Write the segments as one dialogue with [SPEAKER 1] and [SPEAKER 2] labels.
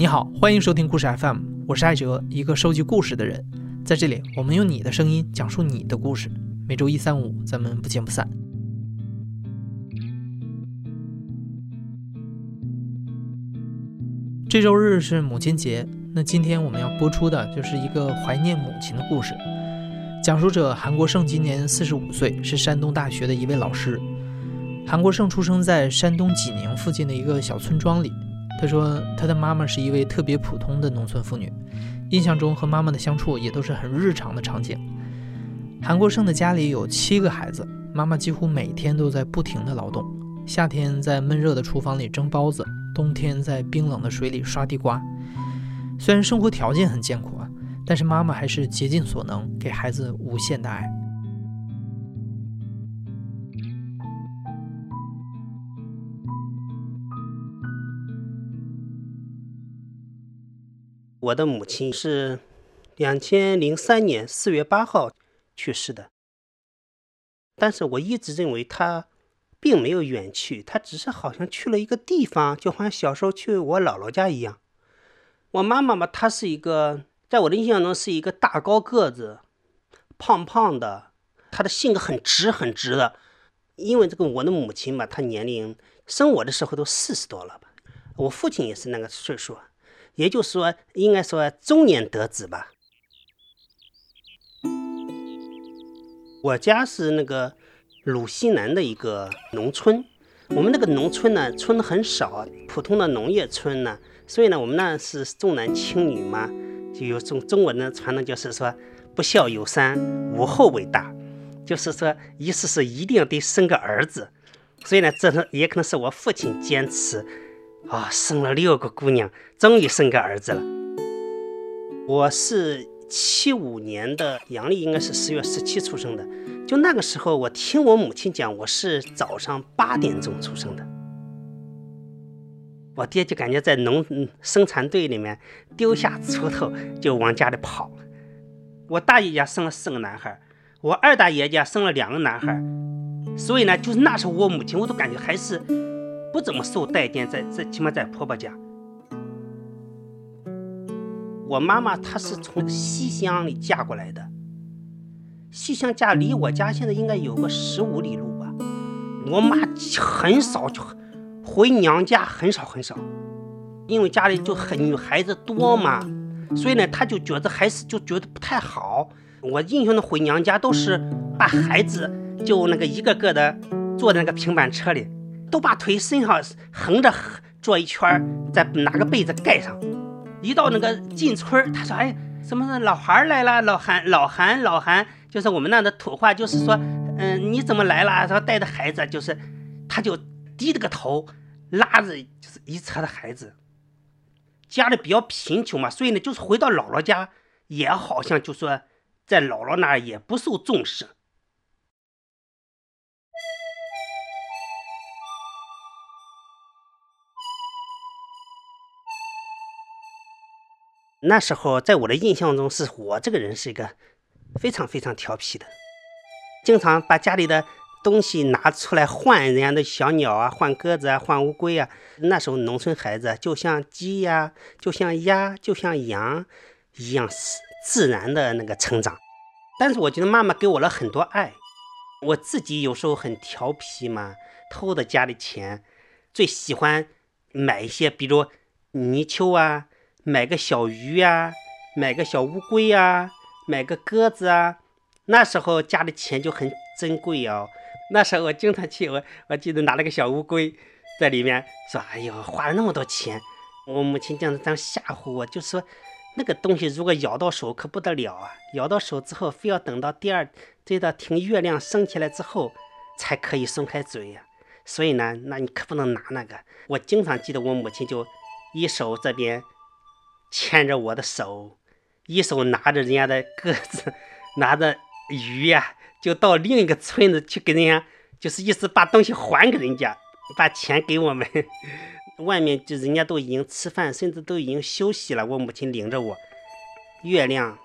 [SPEAKER 1] 你好，欢迎收听故事 FM，我是艾哲，一个收集故事的人。在这里，我们用你的声音讲述你的故事。每周一、三、五，咱们不见不散。这周日是母亲节，那今天我们要播出的就是一个怀念母亲的故事。讲述者韩国胜今年四十五岁，是山东大学的一位老师。韩国胜出生在山东济宁附近的一个小村庄里。他说，他的妈妈是一位特别普通的农村妇女，印象中和妈妈的相处也都是很日常的场景。韩国胜的家里有七个孩子，妈妈几乎每天都在不停的劳动，夏天在闷热的厨房里蒸包子，冬天在冰冷的水里刷地瓜。虽然生活条件很艰苦啊，但是妈妈还是竭尽所能给孩子无限的爱。
[SPEAKER 2] 我的母亲是两千零三年四月八号去世的，但是我一直认为她并没有远去，她只是好像去了一个地方，就好像小时候去我姥姥家一样。我妈妈嘛，她是一个，在我的印象中是一个大高个子、胖胖的，她的性格很直很直的。因为这个我的母亲嘛，她年龄生我的时候都四十多了吧，我父亲也是那个岁数。也就是说，应该说中年得子吧。我家是那个鲁西南的一个农村，我们那个农村呢，村很少，普通的农业村呢，所以呢，我们那是重男轻女嘛，就有中中国的传统，就是说不孝有三，无后为大，就是说意思是一定得生个儿子，所以呢，这是也可能是我父亲坚持。啊，生了六个姑娘，终于生个儿子了。我是七五年的阳历，应该是十月十七出生的。就那个时候，我听我母亲讲，我是早上八点钟出生的。我爹就感觉在农生产队里面丢下锄头就往家里跑。我大爷家生了四个男孩，我二大爷家生了两个男孩，所以呢，就是那时候我母亲，我都感觉还是。不怎么受待见，在在起码在婆婆家。我妈妈她是从西乡里嫁过来的，西乡家离我家现在应该有个十五里路吧。我妈很少就回娘家，很少很少，因为家里就很女孩子多嘛，所以呢，她就觉得还是就觉得不太好。我印象中回娘家都是把孩子就那个一个个的坐在那个平板车里。都把腿伸上横着坐一圈，再拿个被子盖上。一到那个进村他说：“哎，什么老孩来了？老韩，老韩，老韩，就是我们那的土话，就是说，嗯，你怎么来了？说带着孩子，就是，他就低着个头，拉着就是一车的孩子。家里比较贫穷嘛，所以呢，就是回到姥姥家，也好像就说在姥姥那儿也不受重视。”那时候，在我的印象中，是我这个人是一个非常非常调皮的，经常把家里的东西拿出来换人家的小鸟啊，换鸽子啊，换乌龟啊。那时候农村孩子就像鸡呀，就像鸭，就像羊一样，自然的那个成长。但是我觉得妈妈给我了很多爱，我自己有时候很调皮嘛，偷的家里钱，最喜欢买一些，比如泥鳅啊。买个小鱼呀，买个小乌龟呀，买个鸽子啊。那时候家里钱就很珍贵哦。那时候我经常去，我我记得拿了个小乌龟在里面，说：“哎呦，花了那么多钱。”我母亲这样这样吓唬我，就说那个东西如果咬到手可不得了啊！咬到手之后，非要等到第二，直到听月亮升起来之后才可以松开嘴呀。所以呢，那你可不能拿那个。我经常记得我母亲就一手这边。牵着我的手，一手拿着人家的鸽子，拿着鱼呀，就到另一个村子去给人家，就是意思把东西还给人家，把钱给我们。外面就人家都已经吃饭，甚至都已经休息了。我母亲领着我，月亮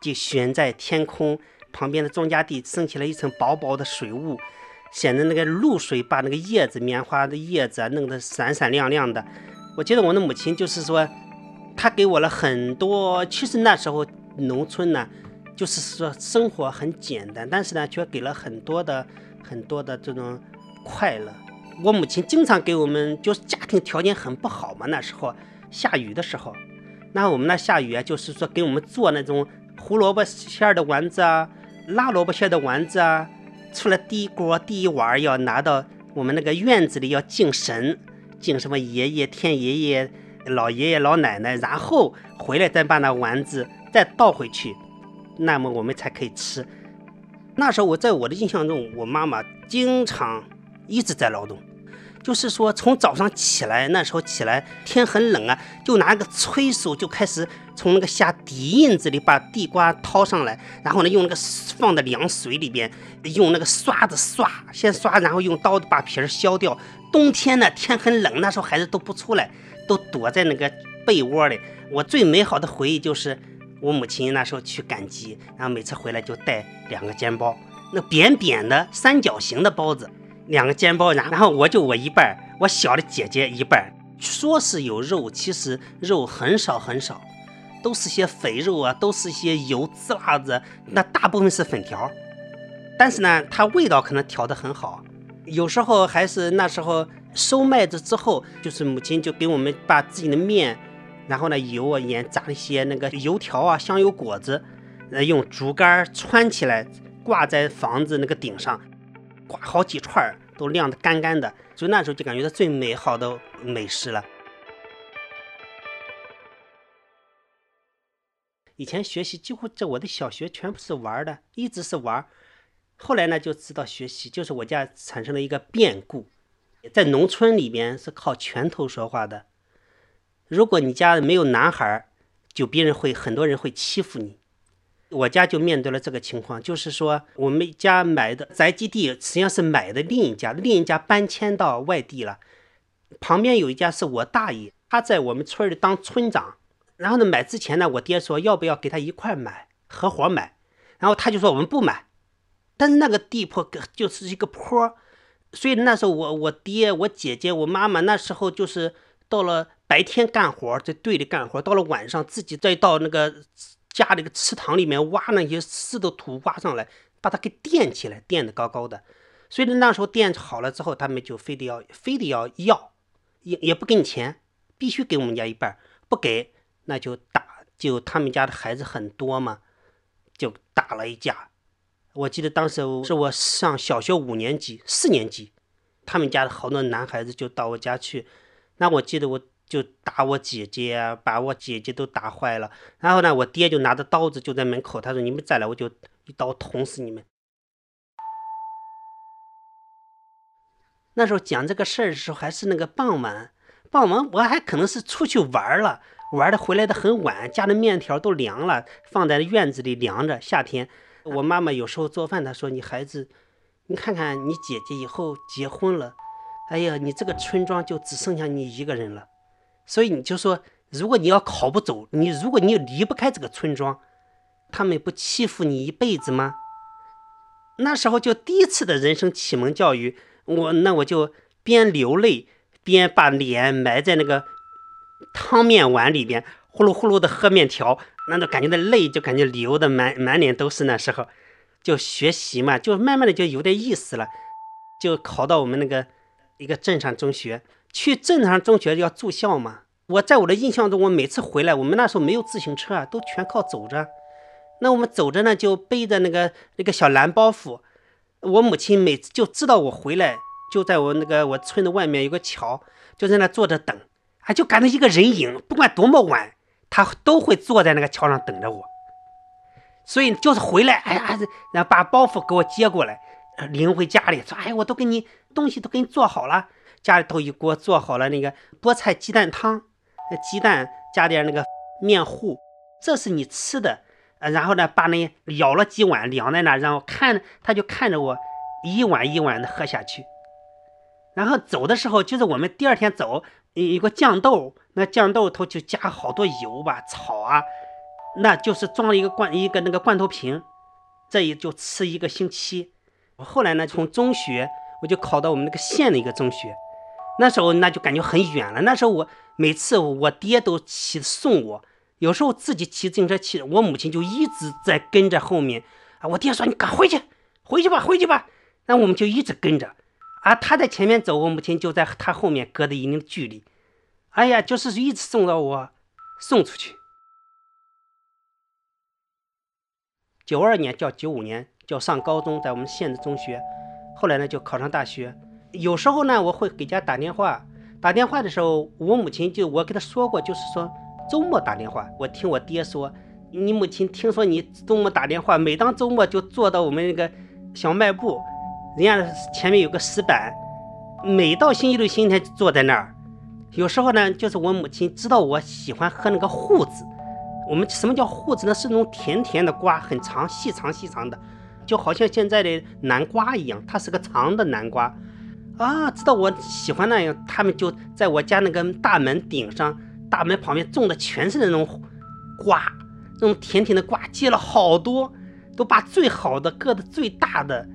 [SPEAKER 2] 就悬在天空旁边的庄稼地，升起了一层薄薄的水雾，显得那个露水把那个叶子、棉花的叶子啊弄得闪闪亮亮的。我记得我的母亲就是说。他给我了很多。其实那时候农村呢，就是说生活很简单，但是呢，却给了很多的很多的这种快乐。我母亲经常给我们，就是家庭条件很不好嘛，那时候下雨的时候，那我们那下雨啊，就是说给我们做那种胡萝卜馅的丸子啊，辣萝卜馅的丸子啊，出了第一锅第一碗要拿到我们那个院子里要敬神，敬什么爷爷、天爷爷、老爷爷、老奶奶，然后回来再把那丸子再倒回去，那么我们才可以吃。那时候我在我的印象中，我妈妈经常一直在劳动。就是说，从早上起来，那时候起来天很冷啊，就拿个催手就开始从那个下底印子里把地瓜掏上来，然后呢用那个放在凉水里边，用那个刷子刷，先刷，然后用刀把皮儿削掉。冬天呢天很冷，那时候孩子都不出来，都躲在那个被窝里。我最美好的回忆就是我母亲那时候去赶集，然后每次回来就带两个煎包，那扁扁的三角形的包子。两个煎包，然后我就我一半，我小的姐姐一半。说是有肉，其实肉很少很少，都是些肥肉啊，都是些油滋辣子，那大部分是粉条。但是呢，它味道可能调得很好。有时候还是那时候收麦子之后，就是母亲就给我们把自己的面，然后呢油啊盐炸一些那个油条啊香油果子，呃用竹竿穿起来挂在房子那个顶上。挂好几串都晾得干干的，就那时候就感觉到最美好的美食了。以前学习几乎在我的小学全部是玩的，一直是玩。后来呢就知道学习，就是我家产生了一个变故，在农村里边是靠拳头说话的。如果你家没有男孩，就别人会很多人会欺负你。我家就面对了这个情况，就是说我们家买的宅基地实际上是买的另一家，另一家搬迁到外地了。旁边有一家是我大爷，他在我们村里当村长。然后呢，买之前呢，我爹说要不要给他一块买，合伙买。然后他就说我们不买。但是那个地坡就是一个坡，所以那时候我我爹、我姐姐、我妈妈那时候就是到了白天干活在队里干活，到了晚上自己再到那个。家里个池塘里面挖那些湿的土挖上来，把它给垫起来，垫得高高的。所以那时候垫好了之后，他们就非得要，非得要要，也也不给你钱，必须给我们家一半，不给那就打。就他们家的孩子很多嘛，就打了一架。我记得当时是我上小学五年级、四年级，他们家的好多男孩子就到我家去。那我记得我。就打我姐姐，把我姐姐都打坏了。然后呢，我爹就拿着刀子就在门口，他说：“你们再来，我就一刀捅死你们。”那时候讲这个事儿的时候，还是那个傍晚，傍晚我还可能是出去玩了，玩的回来的很晚，家的面条都凉了，放在院子里凉着。夏天，我妈妈有时候做饭，她说：“你孩子，你看看你姐姐以后结婚了，哎呀，你这个村庄就只剩下你一个人了。”所以你就说，如果你要考不走，你如果你离不开这个村庄，他们不欺负你一辈子吗？那时候就第一次的人生启蒙教育，我那我就边流泪边把脸埋在那个汤面碗里边，呼噜呼噜的喝面条，那种感觉的泪就感觉流的满满脸都是。那时候就学习嘛，就慢慢的就有点意思了，就考到我们那个一个镇上中学。去镇上中学要住校嘛？我在我的印象中，我每次回来，我们那时候没有自行车啊，都全靠走着。那我们走着呢，就背着那个那个小蓝包袱。我母亲每次就知道我回来，就在我那个我村的外面有个桥，就在那坐着等。啊，就感觉一个人影，不管多么晚，他都会坐在那个桥上等着我。所以就是回来，哎呀，然后把包袱给我接过来，领回家里，说，哎，我都给你东西都给你做好了。家里头一锅做好了那个菠菜鸡蛋汤，鸡蛋加点那个面糊，这是你吃的。然后呢，把那舀了几碗凉在那，然后看他就看着我一碗一碗的喝下去。然后走的时候，就是我们第二天走，一个酱豆，那酱豆头就加好多油吧，炒啊，那就是装了一个罐一个那个罐头瓶，这也就吃一个星期。我后来呢，从中学我就考到我们那个县的一个中学。那时候那就感觉很远了。那时候我每次我爹都骑送我，有时候自己骑自行车骑，我母亲就一直在跟着后面啊。我爹说：“你赶回去，回去吧，回去吧。”那我们就一直跟着，啊，他在前面走，我母亲就在他后面隔着一定的距离。哎呀，就是一直送到我送出去。九二年叫九五年叫上高中，在我们县的中学，后来呢就考上大学。有时候呢，我会给家打电话。打电话的时候，我母亲就我跟她说过，就是说周末打电话。我听我爹说，你母亲听说你周末打电话，每当周末就坐到我们那个小卖部，人家前面有个石板，每到星期六、星期天坐在那儿。有时候呢，就是我母亲知道我喜欢喝那个糊子。我们什么叫糊子呢？是那种甜甜的瓜，很长、细长、细长的，就好像现在的南瓜一样，它是个长的南瓜。啊，知道我喜欢那样，他们就在我家那个大门顶上、大门旁边种的全是那种瓜，那种甜甜的瓜，结了好多，都把最好的、个子最大的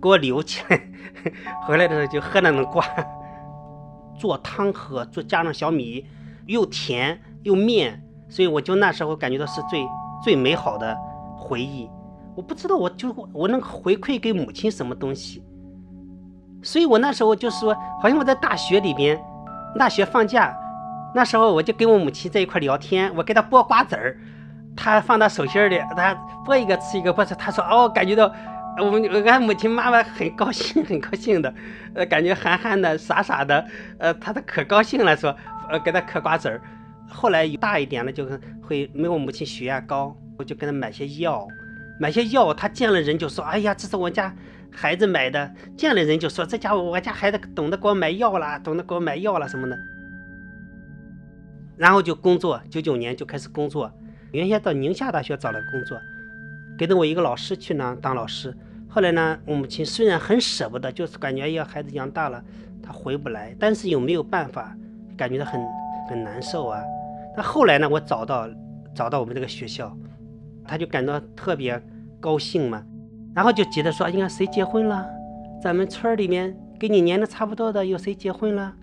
[SPEAKER 2] 给我留起来。回来的时候就喝那种瓜，做汤喝，做加上小米，又甜又面，所以我就那时候感觉到是最最美好的回忆。我不知道，我就我能回馈给母亲什么东西。所以我那时候就是说，好像我在大学里边，大学放假，那时候我就跟我母亲在一块聊天，我给她剥瓜子儿，她放到手心里，她剥一个吃一个，剥着，她说哦，感觉到我们俺母亲妈妈很高兴，很高兴的，呃，感觉憨憨的，傻傻的，呃，她都可高兴了，说呃给她嗑瓜子儿。后来大一点了，就会没我母亲血压高，我就给她买些药，买些药，她见了人就说，哎呀，这是我家。孩子买的，见了人就说：“这家伙，我家孩子懂得给我买药了，懂得给我买药了什么的。”然后就工作，九九年就开始工作。原先到宁夏大学找了工作，跟着我一个老师去呢当老师。后来呢，我母亲虽然很舍不得，就是感觉要孩子养大了，她回不来，但是又没有办法，感觉到很很难受啊。那后来呢，我找到找到我们这个学校，她就感到特别高兴嘛。然后就急着说：“你看谁结婚了？咱们村里面跟你年龄差不多的有谁结婚了？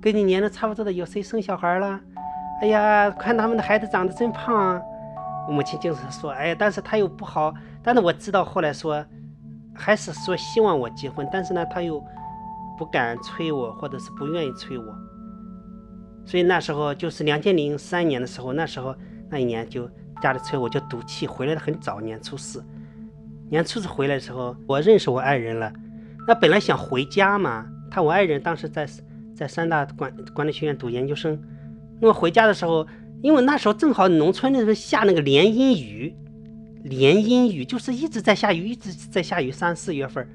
[SPEAKER 2] 跟你年龄差不多的有谁生小孩了？哎呀，看他们的孩子长得真胖啊。”我母亲就是说：“哎呀，但是他又不好。但是我知道后来说，还是说希望我结婚，但是呢，他又不敢催我，或者是不愿意催我。所以那时候就是两千零三年的时候，那时候那一年就家里催我，就赌气回来的很早，年初四。”年初四回来的时候，我认识我爱人了。那本来想回家嘛，他我爱人当时在在三大管管理学院读研究生。那么回家的时候，因为那时候正好农村那时候下那个连阴雨，连阴雨就是一直在下雨，一直在下雨，三四月份。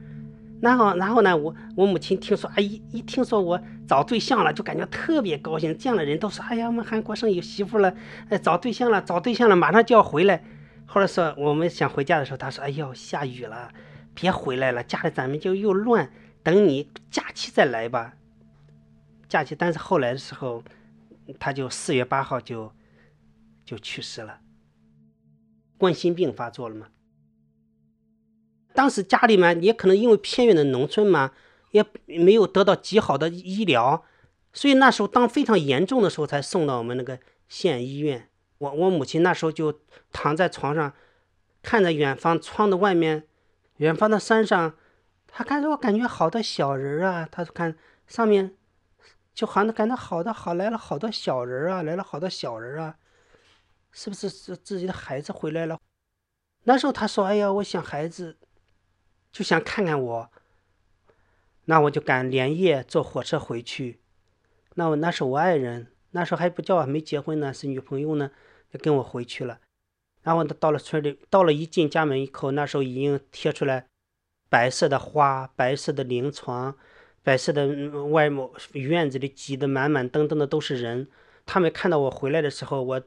[SPEAKER 2] 然后然后呢，我我母亲听说，哎一一听说我找对象了，就感觉特别高兴。见了人都说，哎呀，我们韩国生有媳妇了，哎，找对象了，找对象了，马上就要回来。后来说我们想回家的时候，他说：“哎呦，下雨了，别回来了，家里咱们就又乱。等你假期再来吧。”假期，但是后来的时候，他就四月八号就就去世了，冠心病发作了嘛。当时家里面也可能因为偏远的农村嘛，也没有得到极好的医疗，所以那时候当非常严重的时候，才送到我们那个县医院。我我母亲那时候就躺在床上，看着远方窗的外面，远方的山上，她看着我感觉好多小人啊，她看上面，就好像感到好多好来了好多小人啊，来了好多小人啊，是不是是自己的孩子回来了？那时候他说：“哎呀，我想孩子，就想看看我。”那我就赶连夜坐火车回去。那我那是我爱人，那时候还不叫还没结婚呢，是女朋友呢。就跟我回去了，然后他到了村里，到了一进家门口，那时候已经贴出来白色的花、白色的灵床、白色的外面院子里挤得满满登登的都是人。他们看到我回来的时候，我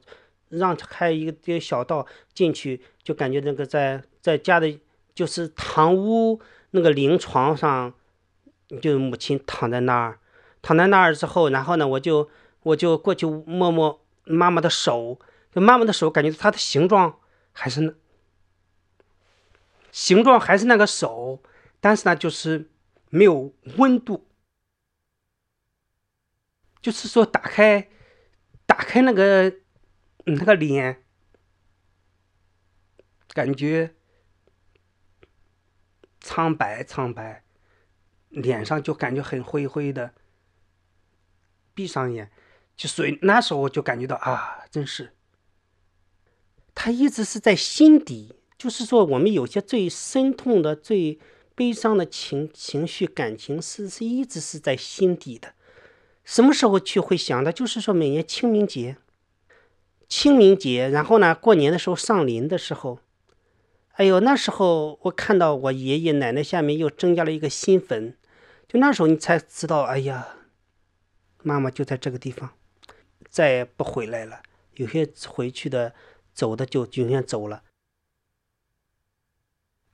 [SPEAKER 2] 让开一个小道进去，就感觉那个在在家的，就是堂屋那个灵床上，就是母亲躺在那儿，躺在那儿之后，然后呢，我就我就过去摸摸妈妈的手。就妈妈的手感觉它的形状还是那形状还是那个手，但是呢，就是没有温度。就是说打开打开那个那个脸，感觉苍白苍白，脸上就感觉很灰灰的。闭上眼，就所以那时候我就感觉到啊，真是。他一直是在心底，就是说我们有些最深痛的、最悲伤的情情绪、感情，是是一直是在心底的。什么时候去会想的？就是说每年清明节，清明节，然后呢，过年的时候上林的时候，哎呦，那时候我看到我爷爷奶奶下面又增加了一个新坟，就那时候你才知道，哎呀。妈妈就在这个地方，再也不回来了。有些回去的、走的就永远走了。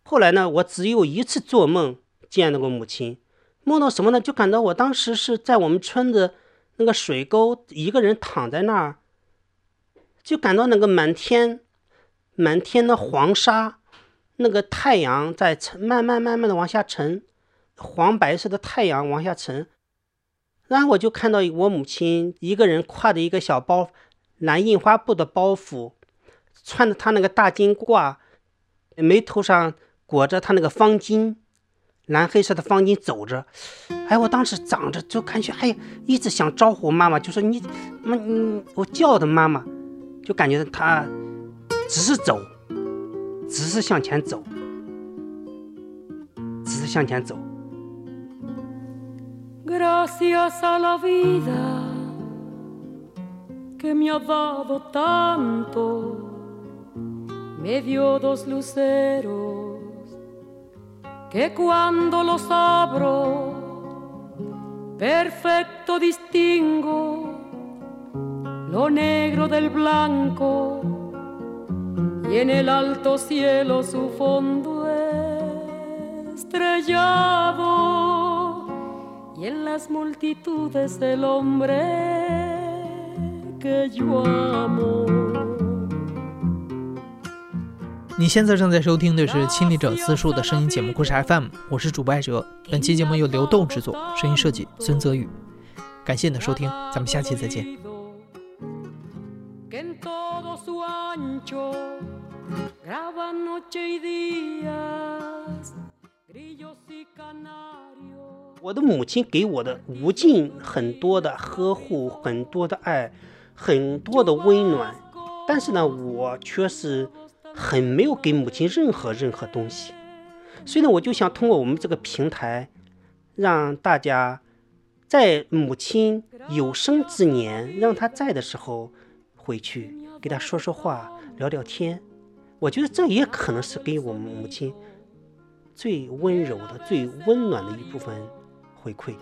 [SPEAKER 2] 后来呢，我只有一次做梦见到过母亲，梦到什么呢？就感到我当时是在我们村子那个水沟，一个人躺在那儿，就感到那个满天、满天的黄沙，那个太阳在沉，慢慢、慢慢的往下沉，黄白色的太阳往下沉。然后我就看到我母亲一个人挎着一个小包，蓝印花布的包袱，穿着她那个大金褂，眉头上裹着她那个方巾，蓝黑色的方巾走着。哎，我当时长着就感觉，哎，一直想招呼妈妈，就说你，妈，你我叫的妈妈，就感觉她只是走，只是向前走，只是向前走。
[SPEAKER 3] gracias a la vida que me ha dado tanto, me dio dos luceros que cuando los abro, perfecto distingo lo negro del blanco y en el alto cielo su fondo estrellado y en las multitudes del hombre que yo amo。
[SPEAKER 1] 你现在正在收听的是亲历者自述的声音节目故事 FM，我是主播艾哲。本期节目由刘豆制作，声音设计孙泽宇。感谢你的收听，咱们下期再见。
[SPEAKER 2] 我的母亲给我的无尽很多的呵护，很多的爱，很多的温暖，但是呢，我却是很没有给母亲任何任何东西。所以呢，我就想通过我们这个平台，让大家在母亲有生之年，让她在的时候回去给他说说话，聊聊天。我觉得这也可能是给我们母亲最温柔的、最温暖的一部分。回馈。